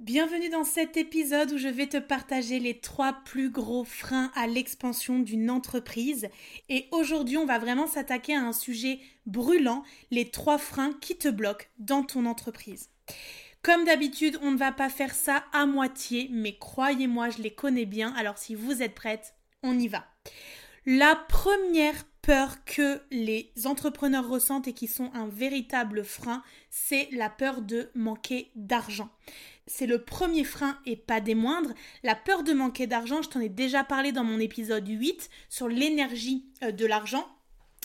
Bienvenue dans cet épisode où je vais te partager les trois plus gros freins à l'expansion d'une entreprise. Et aujourd'hui, on va vraiment s'attaquer à un sujet brûlant, les trois freins qui te bloquent dans ton entreprise. Comme d'habitude, on ne va pas faire ça à moitié, mais croyez-moi, je les connais bien. Alors si vous êtes prête, on y va. La première peur que les entrepreneurs ressentent et qui sont un véritable frein, c'est la peur de manquer d'argent. C'est le premier frein et pas des moindres. La peur de manquer d'argent, je t'en ai déjà parlé dans mon épisode 8 sur l'énergie euh, de l'argent.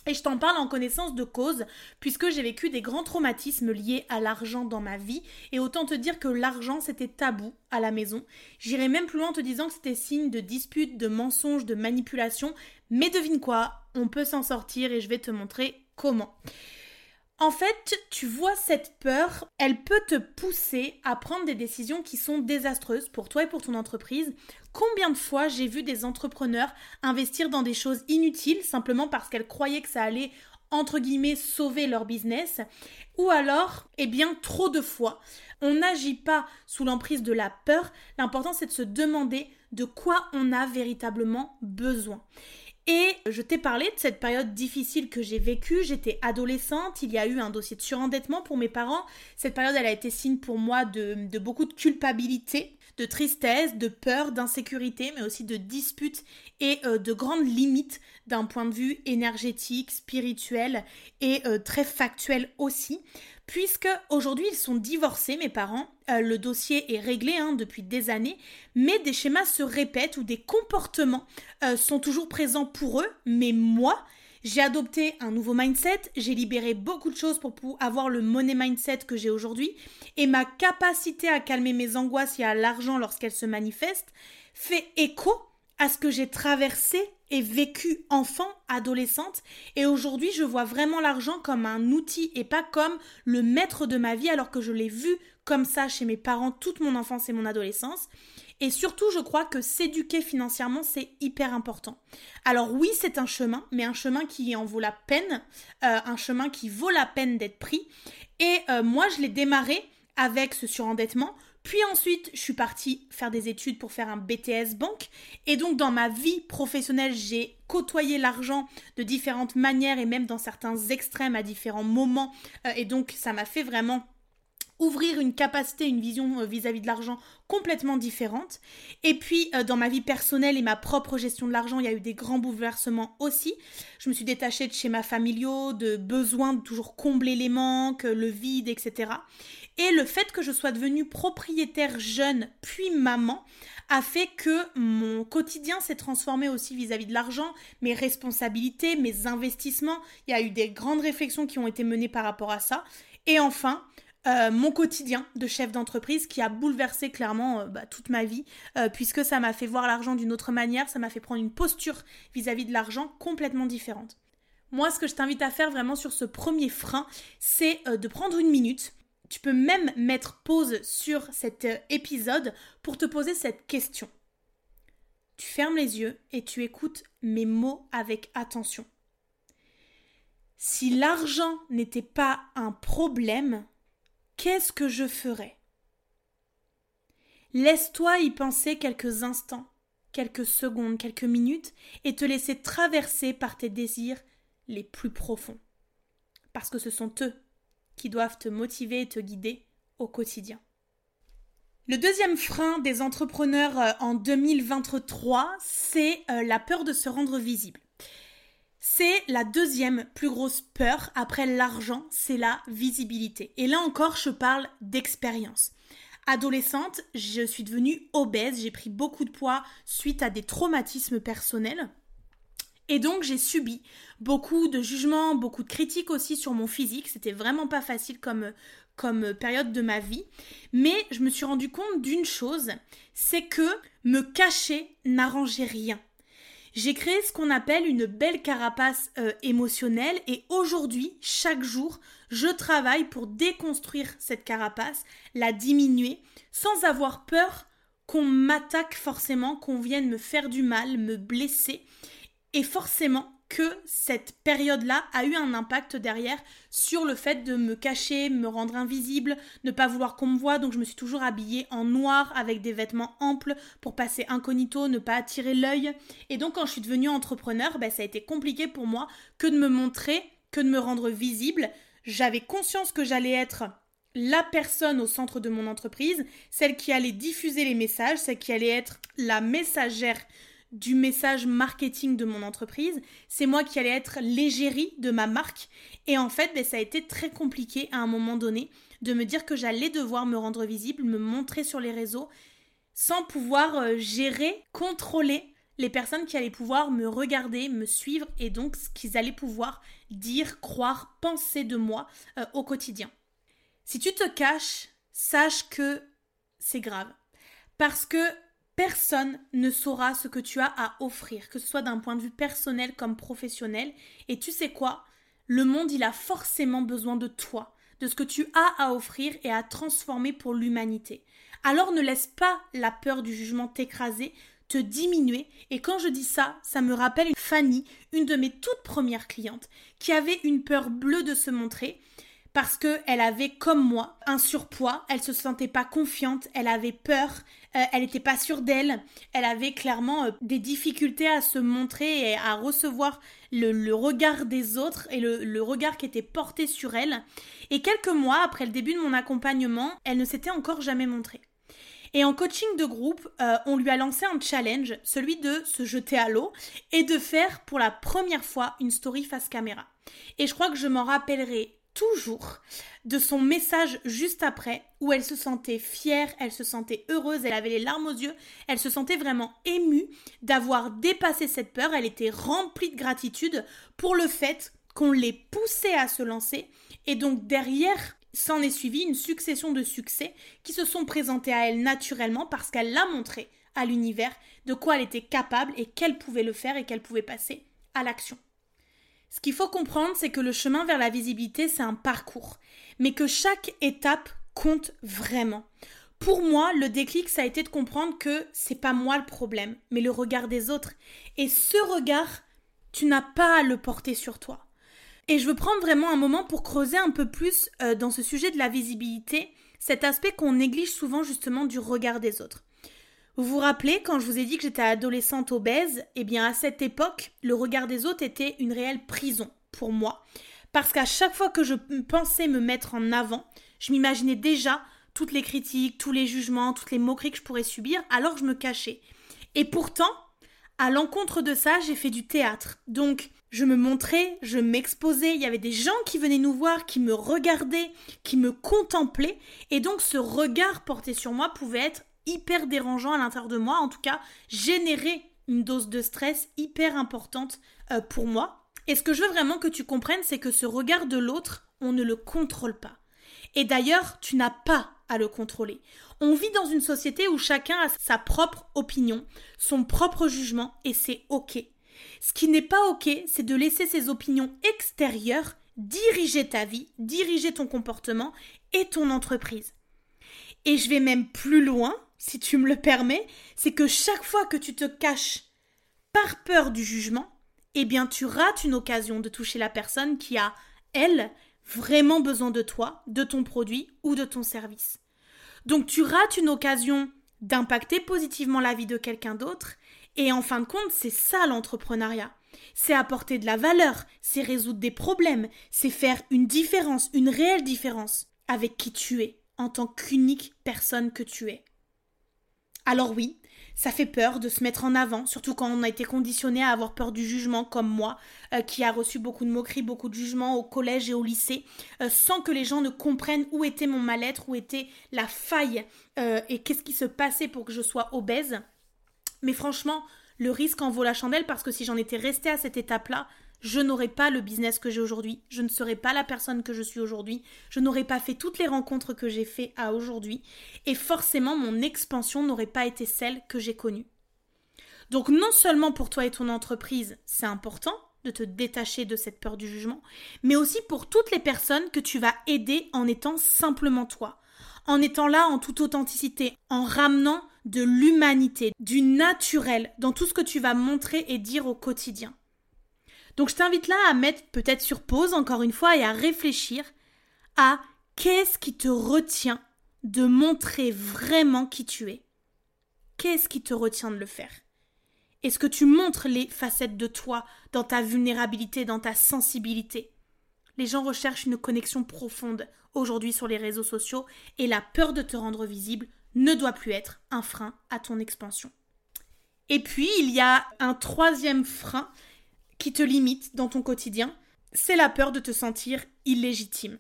Et je t'en parle en connaissance de cause, puisque j'ai vécu des grands traumatismes liés à l'argent dans ma vie, et autant te dire que l'argent c'était tabou à la maison. J'irai même plus loin en te disant que c'était signe de dispute, de mensonge, de manipulation, mais devine quoi, on peut s'en sortir et je vais te montrer comment. En fait, tu vois cette peur, elle peut te pousser à prendre des décisions qui sont désastreuses pour toi et pour ton entreprise. Combien de fois j'ai vu des entrepreneurs investir dans des choses inutiles simplement parce qu'elles croyaient que ça allait entre guillemets sauver leur business? Ou alors eh bien trop de fois on n'agit pas sous l'emprise de la peur. L'important c'est de se demander de quoi on a véritablement besoin et je t'ai parlé de cette période difficile que j'ai vécue. J'étais adolescente, il y a eu un dossier de surendettement pour mes parents. Cette période, elle a été signe pour moi de, beaucoup de culpabilité, de tristesse, de peur, d'insécurité, mais aussi de disputes et euh, de grandes limites d'un point de vue énergétique, spirituel et euh, très factuel aussi puisque aujourd'hui ils sont divorcés, mes parents. Euh, le dossier est réglé hein, depuis des années, mais des schémas se répètent ou des comportements sont toujours présents pour eux. Mais moi, j'ai adopté un nouveau mindset, j'ai libéré beaucoup de choses pour, avoir le money mindset que j'ai aujourd'hui, et ma capacité à calmer mes angoisses et à l'argent lorsqu'elles se manifestent fait écho à ce que j'ai traversé et vécu enfant, adolescente, et aujourd'hui je vois vraiment l'argent comme un outil et pas comme le maître de ma vie alors que je l'ai vu comme ça chez mes parents toute mon enfance et mon adolescence. Et surtout, je crois que s'éduquer financièrement, c'est hyper important. Alors oui, c'est un chemin, mais un chemin qui en vaut la peine, euh, un chemin qui vaut la peine d'être pris. Et euh, moi, je l'ai démarré avec ce surendettement puis ensuite, je suis partie faire des études pour faire un BTS banque. Et donc, dans ma vie professionnelle, j'ai côtoyé l'argent de différentes manières et même dans certains extrêmes à différents moments. Euh, et donc, ça m'a fait vraiment ouvrir une capacité, une vision euh, vis-à-vis de l'argent complètement différente. Et puis euh, dans ma vie personnelle et ma propre gestion de l'argent, il y a eu des grands bouleversements aussi. Je me suis détachée de schémas familiaux, de besoins de toujours combler les manques, le vide, etc. Et le fait que je sois devenue propriétaire jeune puis maman a fait que mon quotidien s'est transformé aussi vis-à-vis de l'argent, mes responsabilités, mes investissements. Il y a eu des grandes réflexions qui ont été menées par rapport à ça. Et enfin, euh, mon quotidien de chef d'entreprise qui a bouleversé clairement euh, bah, toute ma vie, euh, puisque ça m'a fait voir l'argent d'une autre manière, ça m'a fait prendre une posture vis-à-vis -vis de l'argent complètement différente. Moi, ce que je t'invite à faire vraiment sur ce premier frein, c'est de prendre une minute tu peux même mettre pause sur cet épisode pour te poser cette question. Tu fermes les yeux et tu écoutes mes mots avec attention. Si l'argent n'était pas un problème, qu'est-ce que je ferais Laisse-toi y penser quelques instants. quelques secondes, quelques minutes et te laisser traverser par tes désirs les plus profonds. Parce que ce sont eux qui doivent te motiver et te guider au quotidien. Le deuxième frein des entrepreneurs euh, en 2023, c'est euh, la peur de se rendre visible. C'est la deuxième plus grosse peur après l'argent, c'est la visibilité. Et là encore, je parle d'expérience. Adolescente, je suis devenue obèse, j'ai pris beaucoup de poids suite à des traumatismes personnels. Et donc j'ai subi beaucoup de jugements, beaucoup de critiques aussi sur mon physique. C'était vraiment pas facile comme, comme période de ma vie. Mais je me suis rendu compte d'une chose, c'est que me cacher n'arrangeait rien. J'ai créé ce qu'on appelle une belle carapace euh, émotionnelle et aujourd'hui, chaque jour, je travaille pour déconstruire cette carapace, la diminuer, sans avoir peur qu'on m'attaque forcément, qu'on vienne me faire du mal, me blesser. Et forcément cette période-là a eu un impact derrière sur le fait de me cacher, me rendre invisible, ne pas vouloir qu'on me voit. Donc je me suis toujours habillée en noir avec des vêtements amples pour passer incognito, ne pas attirer l'œil. Et donc quand je suis devenue entrepreneur, ben, ça a été compliqué pour moi que de me montrer, que de me rendre visible. J'avais conscience que j'allais être la personne au centre de mon entreprise, celle qui allait diffuser les messages, celle qui allait être la messagère du message marketing de mon entreprise. C'est moi qui allais être l'égérie de ma marque. Et en fait, ben, ça a été très compliqué à un moment donné de me dire que j'allais devoir me rendre visible, me montrer sur les réseaux, sans pouvoir euh, gérer, contrôler les personnes qui allaient pouvoir me regarder, me suivre et donc ce qu'ils allaient pouvoir dire, croire, penser de moi euh, au quotidien. Si tu te caches, sache que c'est grave. Parce que Personne ne saura ce que tu as à offrir, que ce soit d'un point de vue personnel comme professionnel. Et tu sais quoi? Le monde, il a forcément besoin de toi, de ce que tu as à offrir et à transformer pour l'humanité. Alors ne laisse pas la peur du jugement t'écraser, te diminuer. Et quand je dis ça, ça me rappelle Fanny, une de mes toutes premières clientes, qui avait une peur bleue de se montrer parce qu'elle avait, comme moi, un surpoids, elle se sentait pas confiante, elle avait peur, euh, elle n'était pas sûre d'elle, elle avait clairement euh, des difficultés à se montrer et à recevoir le, regard des autres et le, regard qui était porté sur elle. Et quelques mois après le début de mon accompagnement, elle ne s'était encore jamais montrée. Et en coaching de groupe, euh, on lui a lancé un challenge, celui de se jeter à l'eau et de faire pour la première fois une story face caméra. Et je crois que je m'en rappellerai toujours de son message juste après où elle se sentait fière, elle se sentait heureuse, elle avait les larmes aux yeux, elle se sentait vraiment émue d'avoir dépassé cette peur, elle était remplie de gratitude pour le fait qu'on l'ait poussée à se lancer et donc derrière s'en est suivi une succession de succès qui se sont présentés à elle naturellement parce qu'elle l'a montré à l'univers de quoi elle était capable et qu'elle pouvait le faire et qu'elle pouvait passer à l'action. Ce qu'il faut comprendre, c'est que le chemin vers la visibilité, c'est un parcours, mais que chaque étape compte vraiment. Pour moi, le déclic, ça a été de comprendre que c'est pas moi le problème, mais le regard des autres. Et ce regard, tu n'as pas à le porter sur toi. Et je veux prendre vraiment un moment pour creuser un peu plus euh, dans ce sujet de la visibilité, cet aspect qu'on néglige souvent justement du regard des autres. Vous vous rappelez quand je vous ai dit que j'étais adolescente obèse Eh bien à cette époque, le regard des autres était une réelle prison pour moi. Parce qu'à chaque fois que je pensais me mettre en avant, je m'imaginais déjà toutes les critiques, tous les jugements, toutes les moqueries que je pourrais subir, alors je me cachais. Et pourtant, à l'encontre de ça, j'ai fait du théâtre. Donc, je me montrais, je m'exposais, il y avait des gens qui venaient nous voir, qui me regardaient, qui me contemplaient, et donc ce regard porté sur moi pouvait être hyper dérangeant à l'intérieur de moi, en tout cas générer une dose de stress hyper importante euh, pour moi. Et ce que je veux vraiment que tu comprennes, c'est que ce regard de l'autre, on ne le contrôle pas. Et d'ailleurs, tu n'as pas à le contrôler. On vit dans une société où chacun a sa propre opinion, son propre jugement, et c'est OK. Ce qui n'est pas OK, c'est de laisser ces opinions extérieures diriger ta vie, diriger ton comportement et ton entreprise. Et je vais même plus loin, si tu me le permets, c'est que chaque fois que tu te caches par peur du jugement, eh bien tu rates une occasion de toucher la personne qui a, elle, vraiment besoin de toi, de ton produit ou de ton service. Donc tu rates une occasion d'impacter positivement la vie de quelqu'un d'autre Et en fin de compte, c'est ça l'entrepreneuriat. C'est apporter de la valeur, c'est résoudre des problèmes, c'est faire une différence, une réelle différence avec qui tu es, en tant qu'unique personne que tu es. Alors oui, ça fait peur de se mettre en avant, surtout quand on a été conditionné à avoir peur du jugement comme moi, euh, qui a reçu beaucoup de moqueries, beaucoup de jugements au collège et au lycée, euh, sans que les gens ne comprennent où était mon mal-être, où était la faille euh, et qu'est-ce qui se passait pour que je sois obèse. Mais franchement, le risque en vaut la chandelle parce que si j'en étais restée à cette étape-là, je n'aurais pas le business que j'ai aujourd'hui, je ne serais pas la personne que je suis aujourd'hui, je n'aurais pas fait toutes les rencontres que j'ai fait à aujourd'hui, et forcément mon expansion n'aurait pas été celle que j'ai connue. Donc non seulement pour toi et ton entreprise, c'est important de te détacher de cette peur du jugement, mais aussi pour toutes les personnes que tu vas aider en étant simplement toi, en étant là en toute authenticité, en ramenant de l'humanité, du naturel dans tout ce que tu vas montrer et dire au quotidien. Donc je t'invite là à mettre peut-être sur pause encore une fois et à réfléchir à qu'est-ce qui te retient de montrer vraiment qui tu es. Qu'est-ce qui te retient de le faire? Est-ce que tu montres les facettes de toi dans ta vulnérabilité, dans ta sensibilité? Les gens recherchent une connexion profonde aujourd'hui sur les réseaux sociaux et la peur de te rendre visible ne doit plus être un frein à ton expansion. Et puis, il y a un troisième frein qui te limite dans ton quotidien, c'est la peur de te sentir illégitime.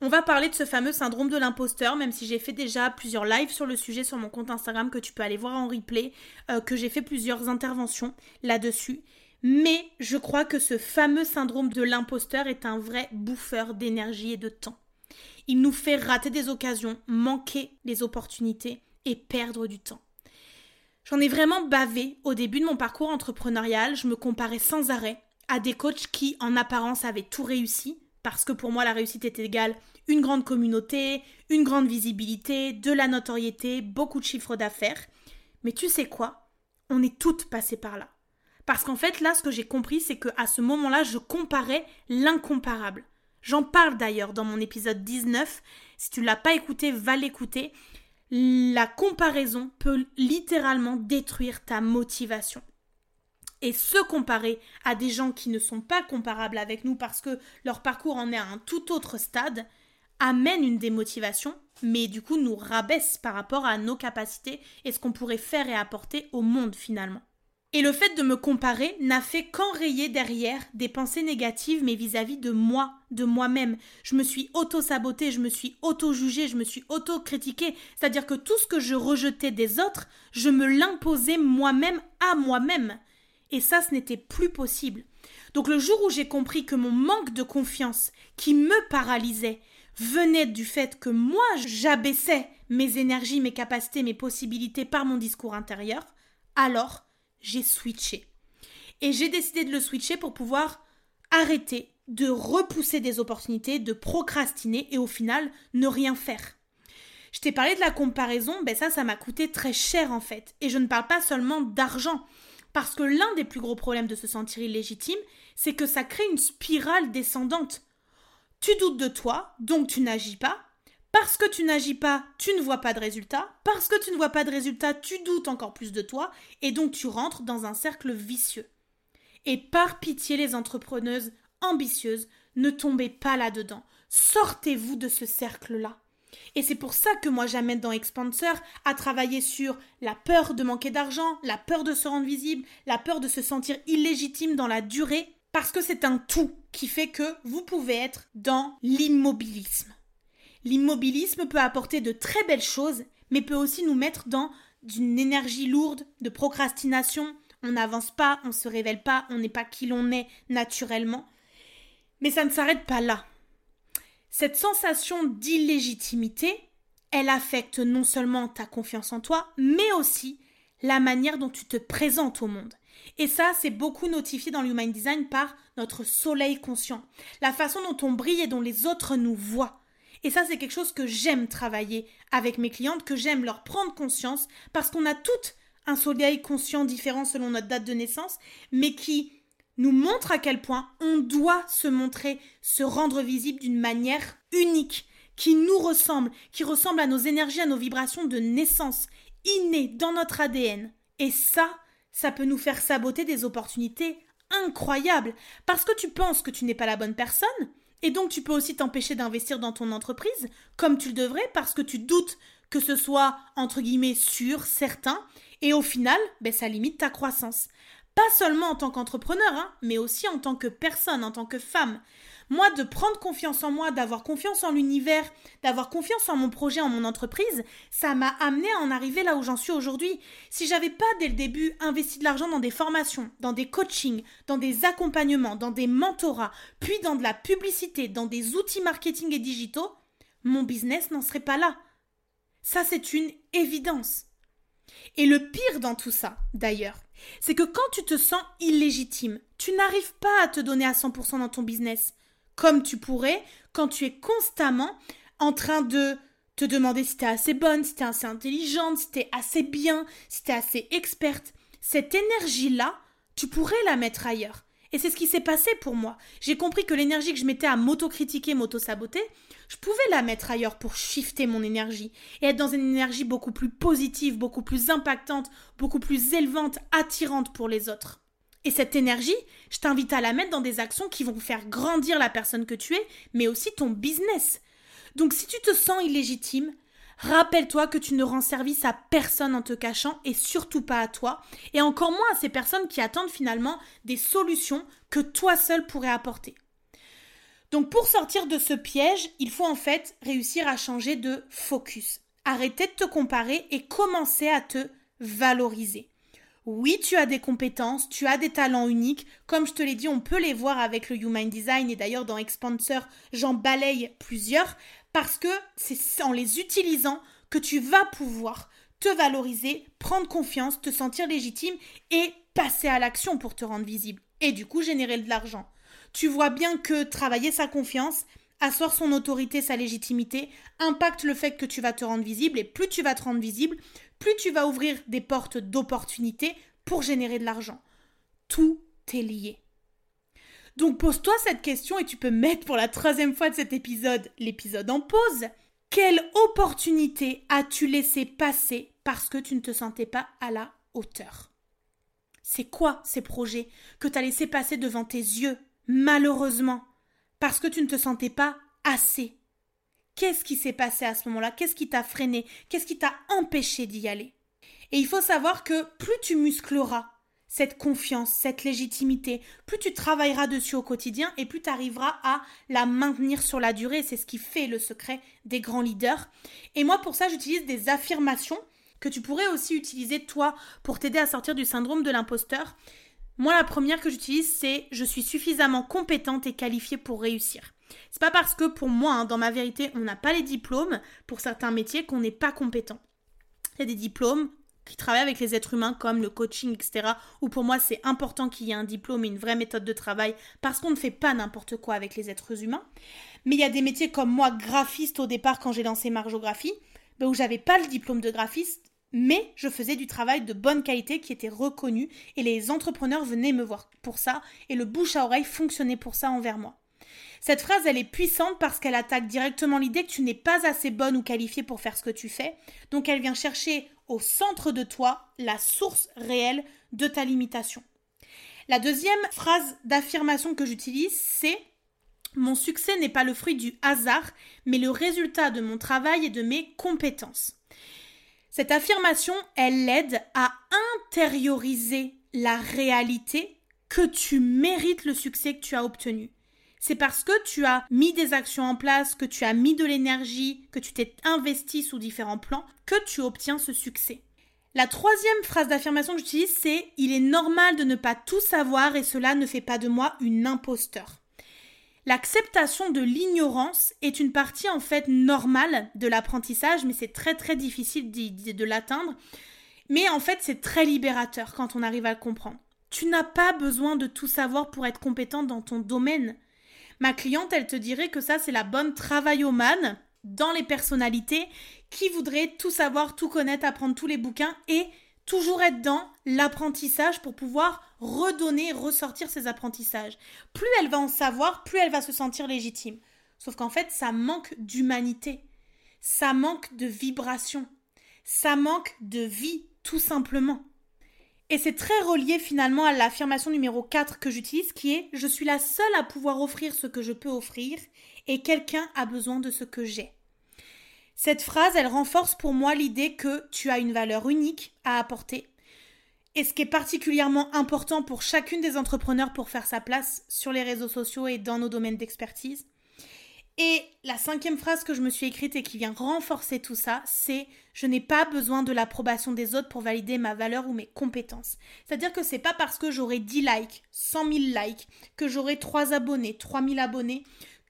On va parler de ce fameux syndrome de l'imposteur, même si j'ai fait déjà plusieurs lives sur le sujet sur mon compte Instagram que tu peux aller voir en replay, euh, que j'ai fait plusieurs interventions là-dessus. Mais je crois que ce fameux syndrome de l'imposteur est un vrai bouffeur d'énergie et de temps. Il nous fait rater des occasions, manquer des opportunités et perdre du temps. J'en ai vraiment bavé au début de mon parcours entrepreneurial. Je me comparais sans arrêt à des coachs qui, en apparence, avaient tout réussi, parce que pour moi, la réussite est égale une grande communauté, une grande visibilité, de la notoriété, beaucoup de chiffres d'affaires. Mais tu sais quoi? On est toutes passées par là. Parce qu'en fait, là, ce que j'ai compris, c'est qu'à ce moment-là, je comparais l'incomparable. J'en parle d'ailleurs dans mon épisode 19. Si tu ne l'as pas écouté, va l'écouter la comparaison peut littéralement détruire ta motivation. Et se comparer à des gens qui ne sont pas comparables avec nous parce que leur parcours en est à un tout autre stade amène une démotivation, mais du coup nous rabaisse par rapport à nos capacités et ce qu'on pourrait faire et apporter au monde finalement. Et le fait de me comparer n'a fait qu'enrayer derrière des pensées négatives, mais vis-à-vis de moi, de moi-même. Je me suis auto-sabotée, je me suis auto-jugée, je me suis auto-critiquée. C'est-à-dire que tout ce que je rejetais des autres, je me l'imposais moi-même à moi-même. Et ça, ce n'était plus possible. Donc le jour où j'ai compris que mon manque de confiance, qui me paralysait, venait du fait que moi, j'abaissais mes énergies, mes capacités, mes possibilités par mon discours intérieur, alors j'ai switché. Et j'ai décidé de le switcher pour pouvoir arrêter de repousser des opportunités, de procrastiner et au final ne rien faire. Je t'ai parlé de la comparaison, ben ça, ça m'a coûté très cher en fait. Et je ne parle pas seulement d'argent. Parce que l'un des plus gros problèmes de se sentir illégitime, c'est que ça crée une spirale descendante. Tu doutes de toi, donc tu n'agis pas, parce que tu n'agis pas, tu ne vois pas de résultat. Parce que tu ne vois pas de résultat, tu doutes encore plus de toi. Et donc tu rentres dans un cercle vicieux. Et par pitié, les entrepreneuses ambitieuses, ne tombez pas là-dedans. Sortez-vous de ce cercle-là. Et c'est pour ça que moi j'amène dans Expanseur à travailler sur la peur de manquer d'argent, la peur de se rendre visible, la peur de se sentir illégitime dans la durée, parce que c'est un tout qui fait que vous pouvez être dans l'immobilisme. L'immobilisme peut apporter de très belles choses, mais peut aussi nous mettre dans une énergie lourde de procrastination. On n'avance pas, on ne se révèle pas, on n'est pas qui l'on est naturellement. Mais ça ne s'arrête pas là. Cette sensation d'illégitimité, elle affecte non seulement ta confiance en toi, mais aussi la manière dont tu te présentes au monde. Et ça, c'est beaucoup notifié dans l'Human Design par notre soleil conscient. La façon dont on brille et dont les autres nous voient. Et ça, c'est quelque chose que j'aime travailler avec mes clientes, que j'aime leur prendre conscience, parce qu'on a toutes un soleil conscient différent selon notre date de naissance, mais qui nous montre à quel point on doit se montrer, se rendre visible d'une manière unique, qui nous ressemble, qui ressemble à nos énergies, à nos vibrations de naissance, innées dans notre ADN. Et ça, ça peut nous faire saboter des opportunités incroyables parce que tu penses que tu n'es pas la bonne personne et donc tu peux aussi t'empêcher d'investir dans ton entreprise comme tu le devrais parce que tu doutes que ce soit entre guillemets sûr, certain et au final, ben, ça limite ta croissance. Pas seulement en tant qu'entrepreneur, hein, mais aussi en tant que personne, en tant que femme. Moi, de prendre confiance en moi, d'avoir confiance en l'univers, d'avoir confiance en mon projet, en mon entreprise, ça m'a amené à en arriver là où j'en suis aujourd'hui. Si j'avais pas dès le début investi de l'argent dans des formations, dans des coachings, dans des accompagnements, dans des mentorats, puis dans de la publicité, dans des outils marketing et digitaux, mon business n'en serait pas là. Ça, c'est une évidence. Et le pire dans tout ça, d'ailleurs, c'est que quand tu te sens illégitime, tu n'arrives pas à te donner à 100% dans ton business, comme tu pourrais quand tu es constamment en train de te demander si tu es assez bonne, si tu es assez intelligente, si tu es assez bien, si tu es assez experte. Cette énergie-là, tu pourrais la mettre ailleurs. Et c'est ce qui s'est passé pour moi. J'ai compris que l'énergie que je mettais à m'auto-critiquer, m'auto-saboter, je pouvais la mettre ailleurs pour shifter mon énergie et être dans une énergie beaucoup plus positive, beaucoup plus impactante, beaucoup plus élevante, attirante pour les autres. Et cette énergie, je t'invite à la mettre dans des actions qui vont faire grandir la personne que tu es, mais aussi ton business. Donc si tu te sens illégitime, Rappelle-toi que tu ne rends service à personne en te cachant et surtout pas à toi, et encore moins à ces personnes qui attendent finalement des solutions que toi seul pourrais apporter. Donc pour sortir de ce piège, il faut en fait réussir à changer de focus. Arrêter de te comparer et commencer à te valoriser. Oui, tu as des compétences, tu as des talents uniques. Comme je te l'ai dit, on peut les voir avec le Human Design et d'ailleurs dans Expanser, j'en balaye plusieurs parce que c'est en les utilisant que tu vas pouvoir te valoriser, prendre confiance, te sentir légitime et passer à l'action pour te rendre visible et du coup générer de l'argent. Tu vois bien que travailler sa confiance, asseoir son autorité, sa légitimité, impacte le fait que tu vas te rendre visible et plus tu vas te rendre visible, plus tu vas ouvrir des portes d'opportunités pour générer de l'argent. Tout est lié. Donc pose-toi cette question et tu peux mettre pour la troisième fois de cet épisode l'épisode en pause. Quelle opportunité as-tu laissé passer parce que tu ne te sentais pas à la hauteur? C'est quoi ces projets que tu as laissé passer devant tes yeux, malheureusement, parce que tu ne te sentais pas assez Qu'est-ce qui s'est passé à ce moment-là? Qu'est-ce qui t'a freiné? Qu'est-ce qui t'a empêché d'y aller? Et il faut savoir que plus tu muscleras cette confiance, cette légitimité, plus tu travailleras dessus au quotidien et plus tu arriveras à la maintenir sur la durée. C'est ce qui fait le secret des grands leaders. Et moi, pour ça, j'utilise des affirmations que tu pourrais aussi utiliser toi pour t'aider à sortir du syndrome de l'imposteur. Moi, la première que j'utilise, c'est je suis suffisamment compétente et qualifiée pour réussir. C'est pas parce que pour moi, hein, dans ma vérité, on n'a pas les diplômes pour certains métiers qu'on n'est pas compétent. Il y a des diplômes qui travaillent avec les êtres humains comme le coaching, etc. Où pour moi c'est important qu'il y ait un diplôme et une vraie méthode de travail parce qu'on ne fait pas n'importe quoi avec les êtres humains. Mais il y a des métiers comme moi, graphiste au départ quand j'ai lancé Margeographie, ben, où j'avais pas le diplôme de graphiste, mais je faisais du travail de bonne qualité qui était reconnu et les entrepreneurs venaient me voir pour ça et le bouche à oreille fonctionnait pour ça envers moi. Cette phrase, elle est puissante parce qu'elle attaque directement l'idée que tu n'es pas assez bonne ou qualifiée pour faire ce que tu fais. Donc elle vient chercher au centre de toi la source réelle de ta limitation. La deuxième phrase d'affirmation que j'utilise, c'est Mon succès n'est pas le fruit du hasard, mais le résultat de mon travail et de mes compétences. Cette affirmation, elle l'aide à intérioriser la réalité que tu mérites le succès que tu as obtenu c'est parce que tu as mis des actions en place, que tu as mis de l'énergie, que tu t'es investi sous différents plans, que tu obtiens ce succès. La troisième phrase d'affirmation que j'utilise, c'est Il est normal de ne pas tout savoir et cela ne fait pas de moi une imposteur. L'acceptation de l'ignorance est une partie en fait normale de l'apprentissage, mais c'est très très difficile de l'atteindre. Mais en fait, c'est très libérateur quand on arrive à le comprendre. Tu n'as pas besoin de tout savoir pour être compétent dans ton domaine. Ma cliente, elle te dirait que ça, c'est la bonne travaillomane dans les personnalités qui voudrait tout savoir, tout connaître, apprendre tous les bouquins et toujours être dans l'apprentissage pour pouvoir redonner, ressortir ses apprentissages. Plus elle va en savoir, plus elle va se sentir légitime. Sauf qu'en fait, ça manque d'humanité. Ça manque de vibration. Ça manque de vie, tout simplement. Et c'est très relié finalement à l'affirmation numéro 4 que j'utilise qui est je suis la seule à pouvoir offrir ce que je peux offrir et quelqu'un a besoin de ce que j'ai. Cette phrase, elle renforce pour moi l'idée que tu as une valeur unique à apporter. Et ce qui est particulièrement important pour chacune des entrepreneurs pour faire sa place sur les réseaux sociaux et dans nos domaines d'expertise. Et la cinquième phrase que je me suis écrite et qui vient renforcer tout ça, c'est je n'ai pas besoin de l'approbation des autres pour valider ma valeur ou mes compétences. C'est-à-dire que c'est pas parce que j'aurai 10 likes, 100 000 likes, que j'aurai 3 abonnés, 3000 abonnés,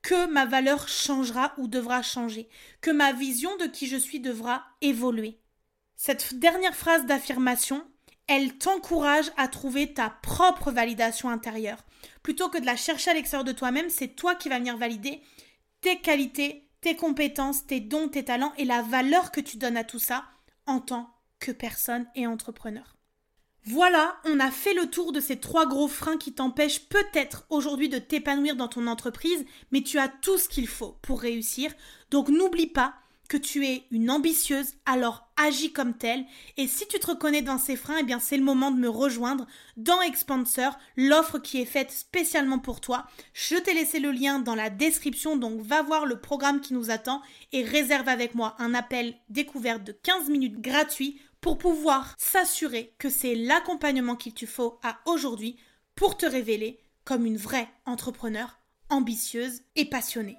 que ma valeur changera ou devra changer, que ma vision de qui je suis devra évoluer. Cette dernière phrase d'affirmation, elle t'encourage à trouver ta propre validation intérieure. Plutôt que de la chercher à l'extérieur de toi-même, c'est toi qui vas venir valider tes qualités, tes compétences, tes dons, tes talents et la valeur que tu donnes à tout ça en tant que personne et entrepreneur. Voilà, on a fait le tour de ces trois gros freins qui t'empêchent peut-être aujourd'hui de t'épanouir dans ton entreprise, mais tu as tout ce qu'il faut pour réussir. Donc n'oublie pas que tu es une ambitieuse, alors agis comme telle. Et si tu te reconnais dans ces freins, eh bien c'est le moment de me rejoindre dans Expansor, l'offre qui est faite spécialement pour toi. Je t'ai laissé le lien dans la description, donc va voir le programme qui nous attend et réserve avec moi un appel découverte de 15 minutes gratuit pour pouvoir s'assurer que c'est l'accompagnement qu'il te faut à aujourd'hui pour te révéler comme une vraie entrepreneur ambitieuse et passionnée.